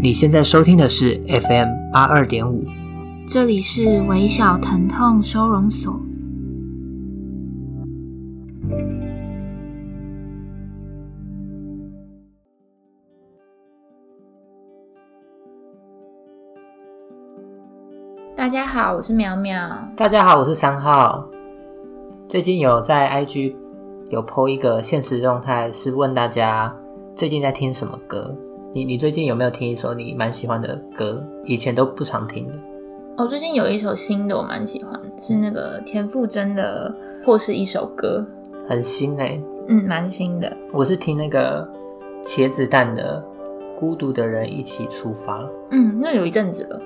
你现在收听的是 FM 八二点五，这里是微小疼痛收容所。大家好，我是苗苗。大家好，我是三号。最近有在 IG 有 po 一个现实状态，是问大家最近在听什么歌。你你最近有没有听一首你蛮喜欢的歌？以前都不常听的。我、哦、最近有一首新的，我蛮喜欢，是那个田馥甄的《或是一首歌》，很新哎、欸。嗯，蛮新的。我是听那个茄子蛋的《孤独的人一起出发》。嗯，那有一阵子了，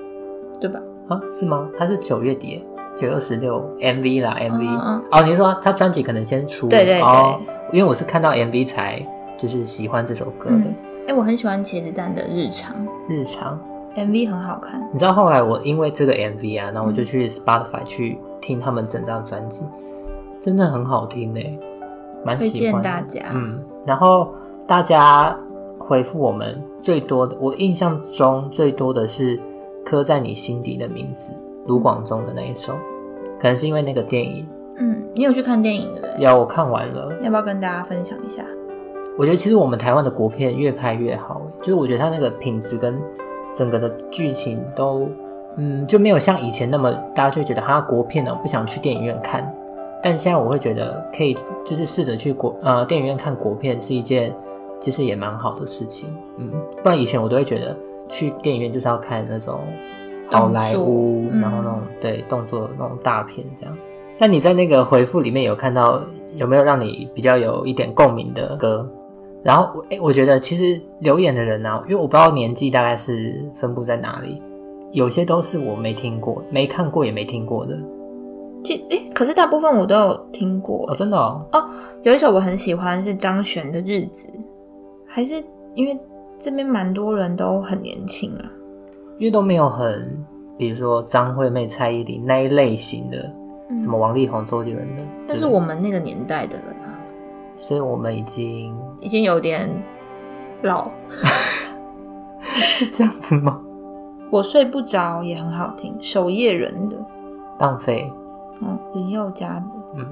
对吧？啊，是吗？它是九月底，九月二十六 MV 啦，MV。哦，你是说他专辑可能先出？对对对。哦，因为我是看到 MV 才就是喜欢这首歌的。嗯哎、欸，我很喜欢茄子蛋的日常，日常 MV 很好看。你知道后来我因为这个 MV 啊，然后我就去 Spotify 去听他们整张专辑，真的很好听呢，蛮喜欢。推荐大家。嗯，然后大家回复我们最多的，我印象中最多的是刻在你心底的名字，卢广仲的那一首，可能是因为那个电影。嗯，你有去看电影的？有，我看完了。要不要跟大家分享一下？我觉得其实我们台湾的国片越拍越好，就是我觉得它那个品质跟整个的剧情都，嗯，就没有像以前那么大家就觉得它国片呢，不想去电影院看。但现在我会觉得可以，就是试着去国呃电影院看国片是一件其实也蛮好的事情，嗯，不然以前我都会觉得去电影院就是要看那种好莱坞，然后那种对动作那种大片这样。那你在那个回复里面有看到有没有让你比较有一点共鸣的歌？然后我，哎，我觉得其实留言的人呢、啊，因为我不知道年纪大概是分布在哪里，有些都是我没听过、没看过也没听过的。其哎，可是大部分我都有听过。哦，真的哦。哦，有一首我很喜欢是张悬的《日子》，还是因为这边蛮多人都很年轻啊，因为都没有很，比如说张惠妹、蔡依林那一类型的，嗯、什么王力宏、周杰伦的。但是我们那个年代的人啊。所以我们已经已经有点老，是这样子吗？我睡不着也很好听，守夜人的浪费，嗯，林宥嘉的，嗯，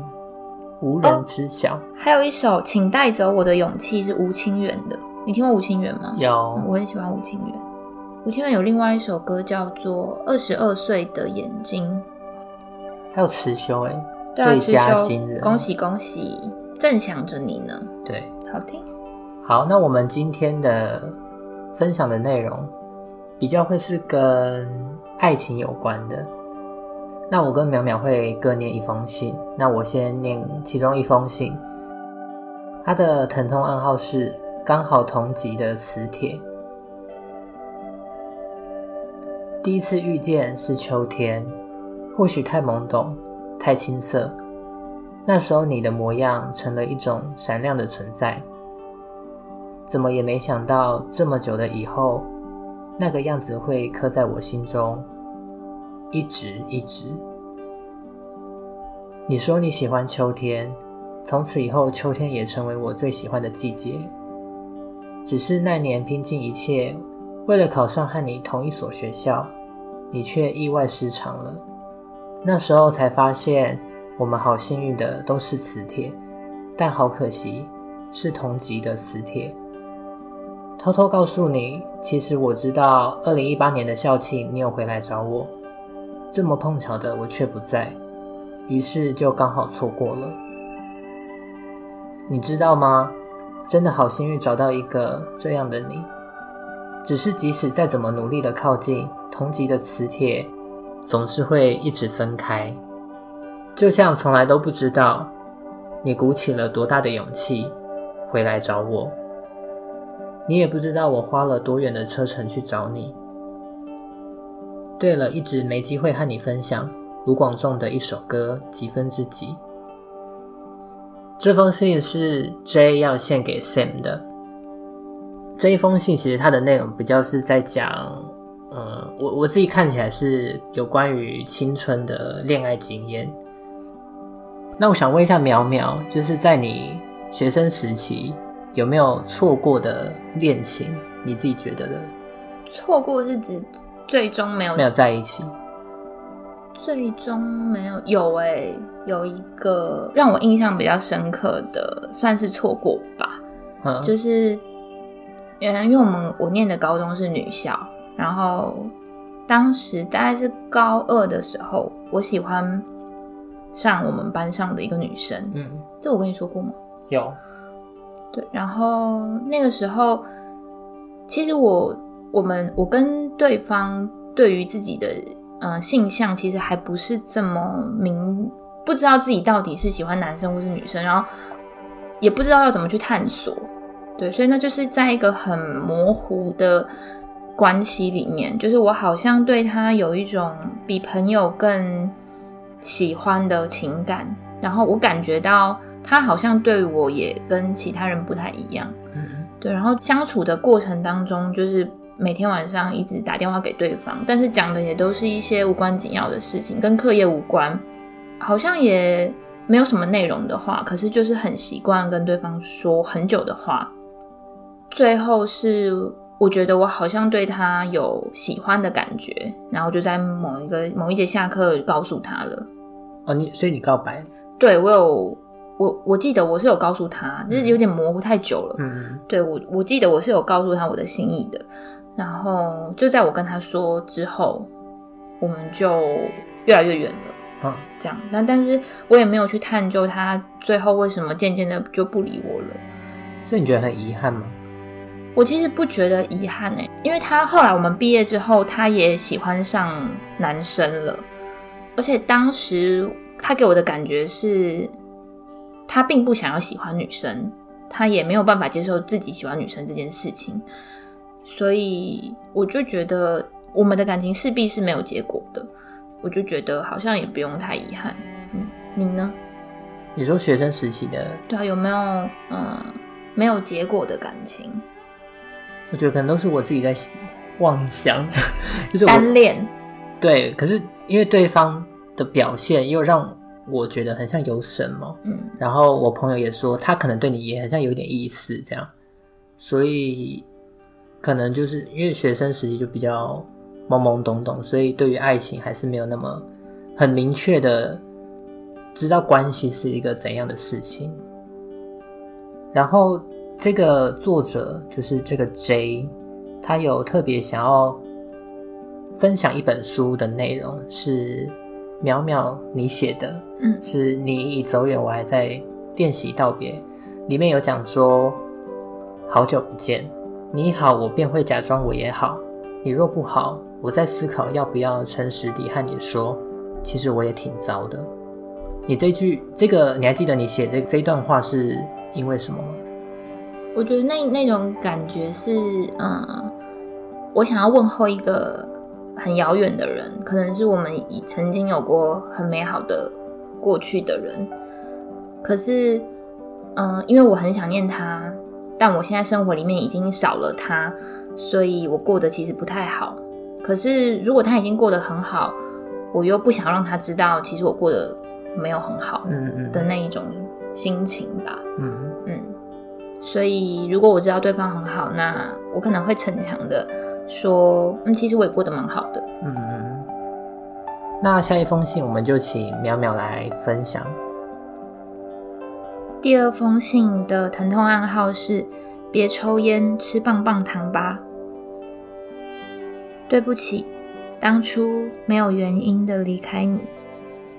无人知晓。哦，还有一首，请带走我的勇气是吴清源的，你听过吴清源吗？有，嗯，我很喜欢吴清源。吴清源有另外一首歌叫做《二十二岁的眼睛》，还有辞修哎，对啊，最佳新人，恭喜恭喜。正想着你呢，对，好听。好，那我们今天的分享的内容比较会是跟爱情有关的。那我跟淼淼会各念一封信。那我先念其中一封信，他的疼痛暗号是刚好同级的磁铁。第一次遇见是秋天，或许太懵懂，太青涩。那时候你的模样成了一种闪亮的存在，怎么也没想到这么久的以后，那个样子会刻在我心中，一直一直。你说你喜欢秋天，从此以后秋天也成为我最喜欢的季节。只是那年拼尽一切，为了考上和你同一所学校，你却意外失常了。那时候才发现。我们好幸运的都是磁铁，但好可惜是同级的磁铁。偷偷告诉你，其实我知道，二零一八年的校庆你有回来找我，这么碰巧的我却不在，于是就刚好错过了。你知道吗？真的好幸运找到一个这样的你。只是即使再怎么努力的靠近，同级的磁铁总是会一直分开。就像从来都不知道，你鼓起了多大的勇气回来找我，你也不知道我花了多远的车程去找你。对了，一直没机会和你分享卢广仲的一首歌《几分之几》。这封信是 J 要献给 Sam 的。这一封信其实它的内容比较是在讲，嗯，我我自己看起来是有关于青春的恋爱经验。那我想问一下苗苗，就是在你学生时期有没有错过的恋情？你自己觉得的？错过是指最终没有没有在一起？最终没有有诶、欸，有一个让我印象比较深刻的，算是错过吧。嗯，就是原来因为我们我念的高中是女校，然后当时大概是高二的时候，我喜欢上我们班上的一个女生。嗯，这我跟你说过吗？有。对，然后那个时候，其实我我们我跟对方对于自己的。嗯、呃，性向其实还不是这么明，不知道自己到底是喜欢男生或是女生，然后也不知道要怎么去探索，对，所以那就是在一个很模糊的关系里面，就是我好像对他有一种比朋友更喜欢的情感，然后我感觉到他好像对我也跟其他人不太一样，嗯，对，然后相处的过程当中就是。每天晚上一直打电话给对方，但是讲的也都是一些无关紧要的事情，跟课业无关，好像也没有什么内容的话，可是就是很习惯跟对方说很久的话。最后是我觉得我好像对他有喜欢的感觉，然后就在某一个某一节下课告诉他了。哦，你所以你告白？对，我有，我我记得我是有告诉他，就是有点模糊太久了。嗯，对，我我记得我是有告诉他我的心意的。然后就在我跟他说之后，我们就越来越远了。啊，这样。但但是我也没有去探究他最后为什么渐渐的就不理我了。所以你觉得很遗憾吗？我其实不觉得遗憾欸，因为他后来我们毕业之后，他也喜欢上男生了，而且当时他给我的感觉是，他并不想要喜欢女生，他也没有办法接受自己喜欢女生这件事情。所以我就觉得我们的感情势必是没有结果的，我就觉得好像也不用太遗憾。嗯，你呢？你说学生时期的？对啊，有没有嗯没有结果的感情？我觉得可能都是我自己在妄想，就是单恋。对，可是因为对方的表现又让我觉得很像有什么，嗯，然后我朋友也说他可能对你也很像有点意思，这样，所以。可能就是因为学生时期就比较懵懵懂懂，所以对于爱情还是没有那么很明确的知道关系是一个怎样的事情。然后这个作者就是这个 J，他有特别想要分享一本书的内容，是淼淼你写的，嗯，是你已走远，我还在练习道别，里面有讲说好久不见。你好，我便会假装我也好。你若不好，我在思考要不要诚实地和你说，其实我也挺糟的。你这句这个，你还记得你写这这一段话是因为什么吗？我觉得那那种感觉是，嗯，我想要问候一个很遥远的人，可能是我们已曾经有过很美好的过去的人，可是，嗯，因为我很想念他。但我现在生活里面已经少了他，所以我过得其实不太好。可是如果他已经过得很好，我又不想让他知道，其实我过得没有很好，嗯嗯的那一种心情吧，嗯嗯。所以如果我知道对方很好，那我可能会逞强的说，嗯，其实我也过得蛮好的，嗯。那下一封信我们就请淼淼来分享。第二封信的疼痛暗号是：别抽烟，吃棒棒糖吧。对不起，当初没有原因的离开你。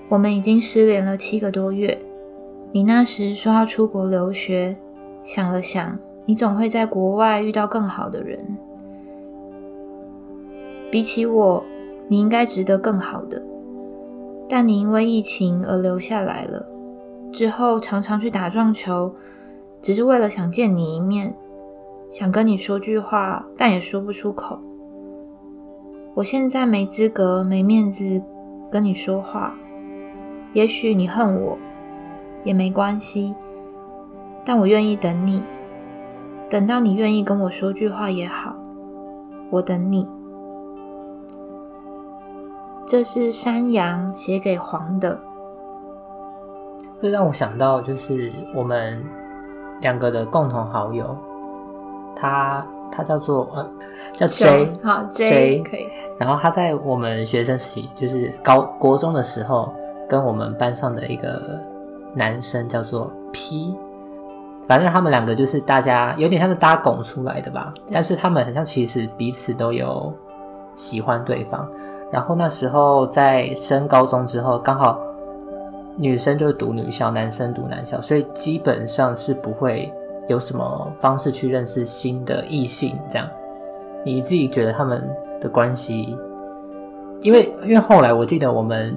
我们已经失联了七个多月。你那时说要出国留学，想了想，你总会在国外遇到更好的人。比起我，你应该值得更好的。但你因为疫情而留下来了。之后常常去打撞球，只是为了想见你一面，想跟你说句话，但也说不出口。我现在没资格、没面子跟你说话。也许你恨我，也没关系，但我愿意等你，等到你愿意跟我说句话也好。我等你。这是山羊写给黄的。这让我想到，就是我们两个的共同好友，他他叫做呃叫 J，好 J 可以。然后他在我们学生时期，就是高国中的时候，跟我们班上的一个男生叫做 P，反正他们两个就是大家有点像是搭拱出来的吧，但是他们好像其实彼此都有喜欢对方。然后那时候在升高中之后，刚好女生就读女校，男生读男校，所以基本上是不会有什么方式去认识新的异性。这样，你自己觉得他们的关系？因为因为后来我记得我们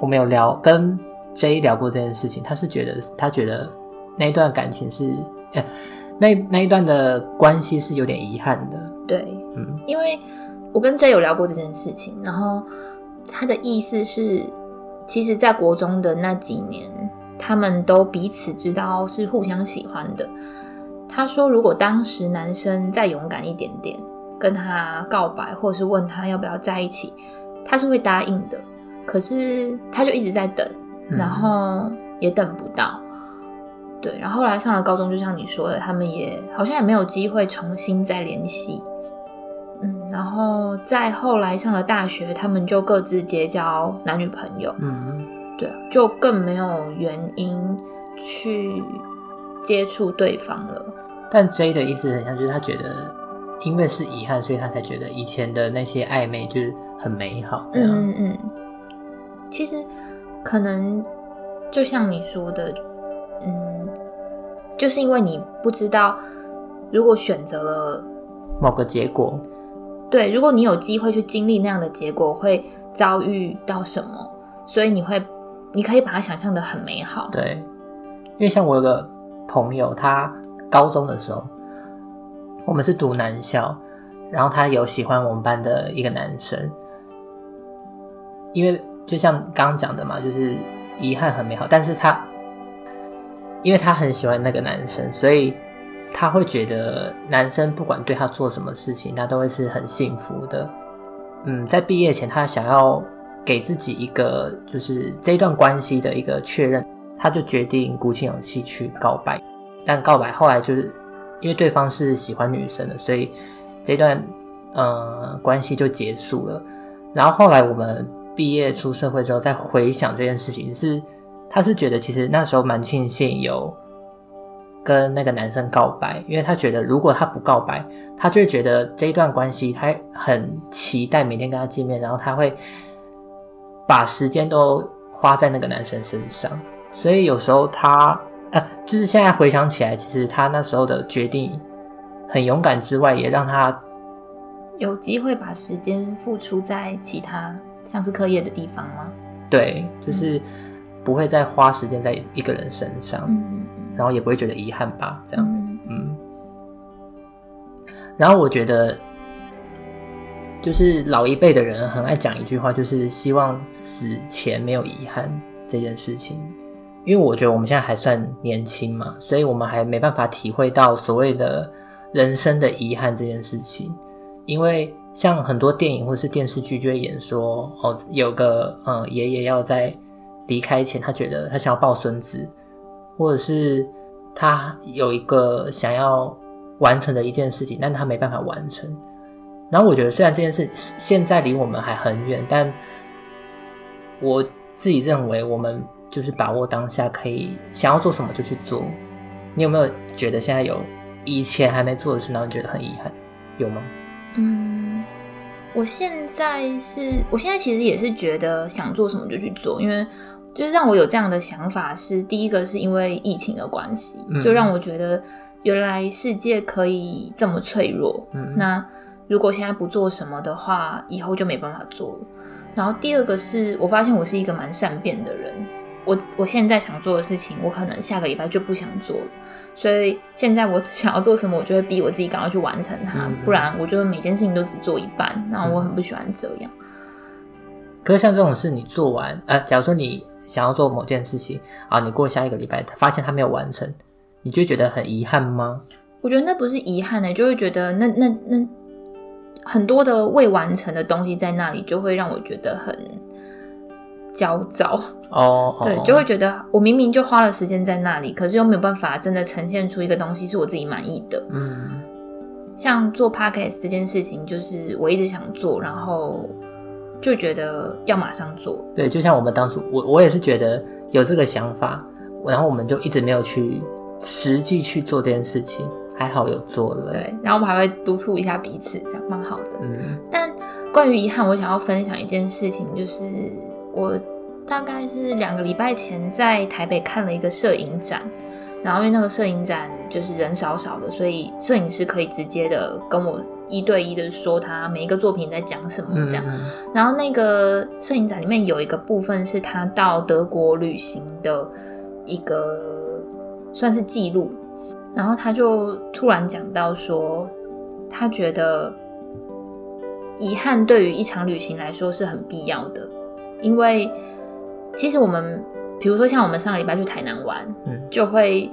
我们有聊跟 J 聊过这件事情，他是觉得他觉得那一段感情是，呃，那那一段的关系是有点遗憾的。对，嗯，因为。我跟 J 有聊过这件事情，然后他的意思是，其实，在国中的那几年，他们都彼此知道是互相喜欢的。他说，如果当时男生再勇敢一点点，跟他告白，或者是问他要不要在一起，他是会答应的。可是他就一直在等，然后也等不到。嗯、对，然后后来上了高中，就像你说的，他们也好像也没有机会重新再联系。嗯，然后再后来上了大学，他们就各自结交男女朋友。嗯，对，就更没有原因去接触对方了。但 J 的意思很像，就是他觉得因为是遗憾，所以他才觉得以前的那些暧昧就是很美好。这样，嗯嗯。其实可能就像你说的，嗯，就是因为你不知道，如果选择了某个结果。对，如果你有机会去经历那样的结果，会遭遇到什么？所以你会，你可以把它想象的很美好。对，因为像我有个朋友，他高中的时候，我们是读男校，然后他有喜欢我们班的一个男生，因为就像刚刚讲的嘛，就是遗憾很美好，但是他，因为他很喜欢那个男生，所以。他会觉得男生不管对他做什么事情，他都会是很幸福的。嗯，在毕业前，他想要给自己一个就是这一段关系的一个确认，他就决定鼓起勇气去告白。但告白后来就是因为对方是喜欢女生的，所以这段呃关系就结束了。然后后来我们毕业出社会之后，再回想这件事情，是他是觉得其实那时候蛮庆幸有。跟那个男生告白，因为他觉得如果他不告白，他就会觉得这一段关系他很期待每天跟他见面，然后他会把时间都花在那个男生身上。所以有时候他呃，就是现在回想起来，其实他那时候的决定很勇敢之外，也让他有机会把时间付出在其他像是课业的地方吗？对，就是不会再花时间在一个人身上。嗯然后也不会觉得遗憾吧，这样，嗯。然后我觉得，就是老一辈的人很爱讲一句话，就是希望死前没有遗憾这件事情。因为我觉得我们现在还算年轻嘛，所以我们还没办法体会到所谓的人生的遗憾这件事情。因为像很多电影或是电视剧就会演说，哦，有个嗯爷爷要在离开前，他觉得他想要抱孙子。或者是他有一个想要完成的一件事情，但他没办法完成。然后我觉得，虽然这件事现在离我们还很远，但我自己认为，我们就是把握当下，可以想要做什么就去做。你有没有觉得现在有以前还没做的事，然后你觉得很遗憾？有吗？嗯，我现在是，我现在其实也是觉得想做什么就去做，因为。就是让我有这样的想法是，第一个是因为疫情的关系，就让我觉得原来世界可以这么脆弱。嗯，那如果现在不做什么的话，以后就没办法做了。然后第二个是我发现我是一个蛮善变的人，我我现在想做的事情，我可能下个礼拜就不想做了。所以现在我 想要做什么，我就会逼我自己赶快去完成它，不然我觉得每件事情都只做一半，然后我很不喜欢这样。可是像这种事，你做完，呃，假如说你。想要做某件事情啊，你过下一个礼拜发现他没有完成，你就觉得很遗憾吗？我觉得那不是遗憾呢，就会觉得那那那很多的未完成的东西在那里，就会让我觉得很焦躁哦。对，就会觉得我明明就花了时间在那里，可是又没有办法真的呈现出一个东西是我自己满意的。嗯，像做 podcast 这件事情，就是我一直想做，然后就觉得要马上做。对，就像我们当初，我我也是觉得有这个想法，然后我们就一直没有去实际去做这件事情。还好有做了，对，然后我们还会督促一下彼此，这样蛮好的。嗯，但关于遗憾，我想要分享一件事情，就是我大概是两个礼拜前在台北看了一个摄影展，然后因为那个摄影展就是人少少的，所以摄影师可以直接的跟我一对一的说他每一个作品在讲什么这样。嗯、然后那个摄影展里面有一个部分是他到德国旅行的一个算是记录。然后他就突然讲到说，他觉得遗憾对于一场旅行来说是很必要的，因为其实我们，比如说像我们上个礼拜去台南玩，嗯，就会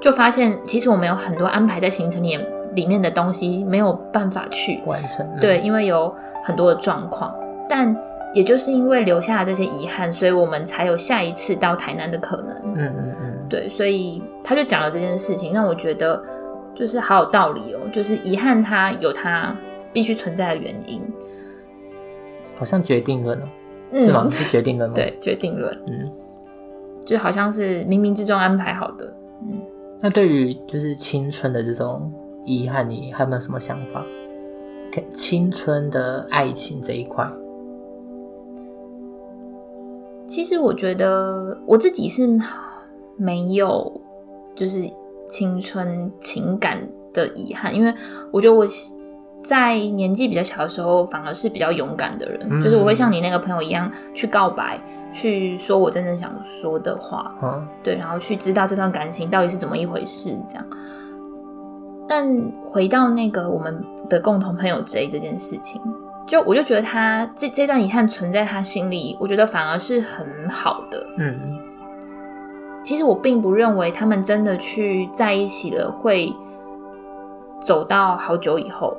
就发现，其实我们有很多安排在行程里里面的东西没有办法去完成，嗯，对，因为有很多的状况，但。也就是因为留下了这些遗憾，所以我们才有下一次到台南的可能。嗯嗯嗯，对，所以他就讲了这件事情，让我觉得就是好有道理哦。就是遗憾，它有它必须存在的原因。好像决定论哦，嗯、是吗？是决定论吗？对，决定论。嗯，就好像是冥冥之中安排好的。嗯，那对于就是青春的这种遗憾，你还有没有什么想法？青春的爱情这一块。其实我觉得我自己是没有，就是青春情感的遗憾，因为我觉得我在年纪比较小的时候，反而是比较勇敢的人，嗯、就是我会像你那个朋友一样去告白，去说我真正想说的话，嗯、对，然后去知道这段感情到底是怎么一回事，这样。但回到那个我们的共同朋友 J 这件事情。就我就觉得他这这段遗憾存在他心里，我觉得反而是很好的。嗯，其实我并不认为他们真的去在一起了会走到好久以后。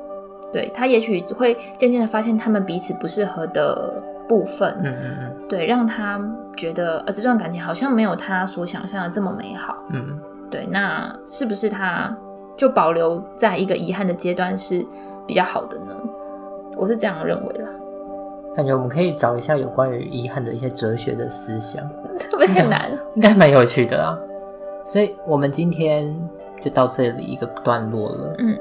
对，他也许会渐渐的发现他们彼此不适合的部分。嗯嗯嗯，对，让他觉得呃这段感情好像没有他所想象的这么美好。嗯，对，那是不是他就保留在一个遗憾的阶段是比较好的呢？我是这样认为啦，感觉我们可以找一下有关于遗憾的一些哲学的思想，特别很难，应该蛮有趣的啦。所以我们今天就到这里一个段落了。嗯，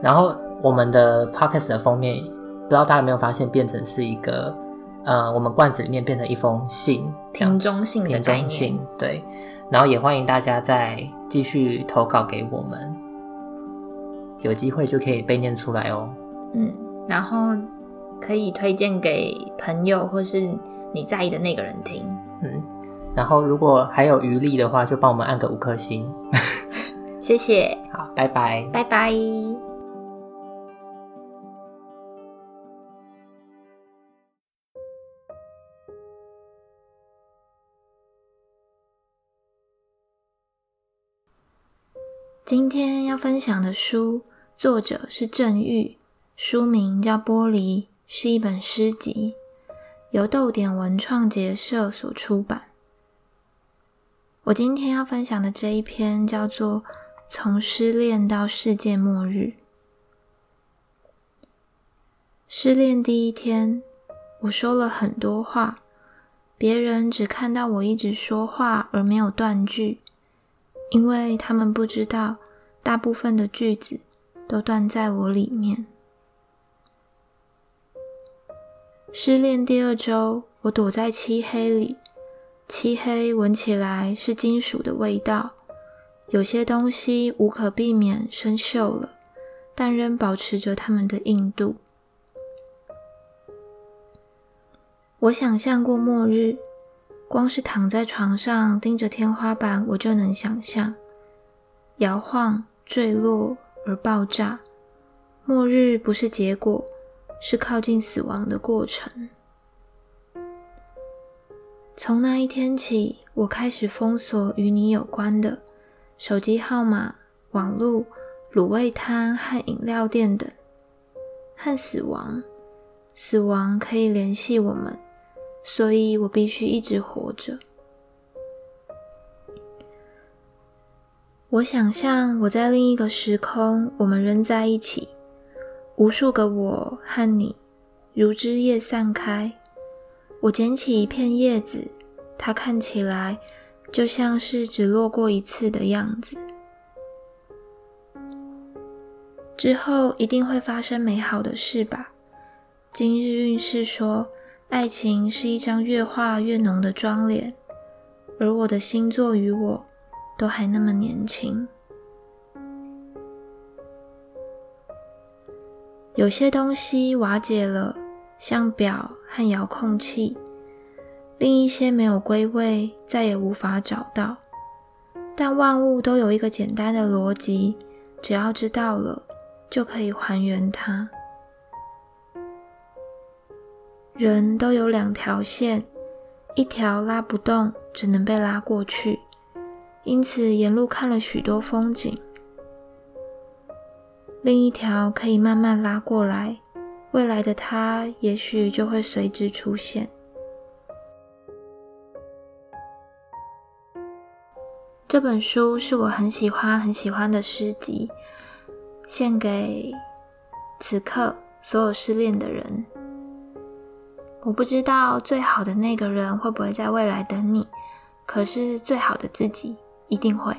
然后我们的 podcast 的封面，不知道大家有没有发现，变成是一个呃，我们罐子里面变成一封信，瓶中信的概念。信，对。然后也欢迎大家再继续投稿给我们，有机会就可以被念出来哦。嗯。然后可以推荐给朋友或是你在意的那个人听。嗯，然后如果还有余力的话，就帮我们按个五颗星。谢谢。好，拜拜。拜拜。今天要分享的书，作者是郑玉。书名叫《玻璃》，是一本诗集，由逗点文创结社所出版。我今天要分享的这一篇叫做《从失恋到世界末日》。失恋第一天，我说了很多话，别人只看到我一直说话而没有断句，因为他们不知道大部分的句子都断在我里面。失恋第二周，我躲在漆黑里。漆黑闻起来是金属的味道，有些东西无可避免生锈了，但仍保持着它们的硬度。我想象过末日，光是躺在床上盯着天花板，我就能想象摇晃、坠落而爆炸。末日不是结果。是靠近死亡的过程。从那一天起，我开始封锁与你有关的手机号码、网络、卤味摊和饮料店等。和死亡，死亡可以联系我们，所以我必须一直活着。我想象我在另一个时空，我们仍在一起，无数个我和你如枝叶散开。我捡起一片叶子，它看起来就像是只落过一次的样子。之后一定会发生美好的事吧？今日运势说，爱情是一张越画越浓的妆脸，而我的星座与我都还那么年轻。有些东西瓦解了，像表和遥控器；另一些没有归位，再也无法找到。但万物都有一个简单的逻辑，只要知道了，就可以还原它。人都有两条线，一条拉不动，只能被拉过去。因此，沿路看了许多风景。另一条可以慢慢拉过来，未来的他也许就会随之出现。这本书是我很喜欢、很喜欢的诗集，献给此刻所有失恋的人。我不知道最好的那个人会不会在未来等你，可是最好的自己。一定会。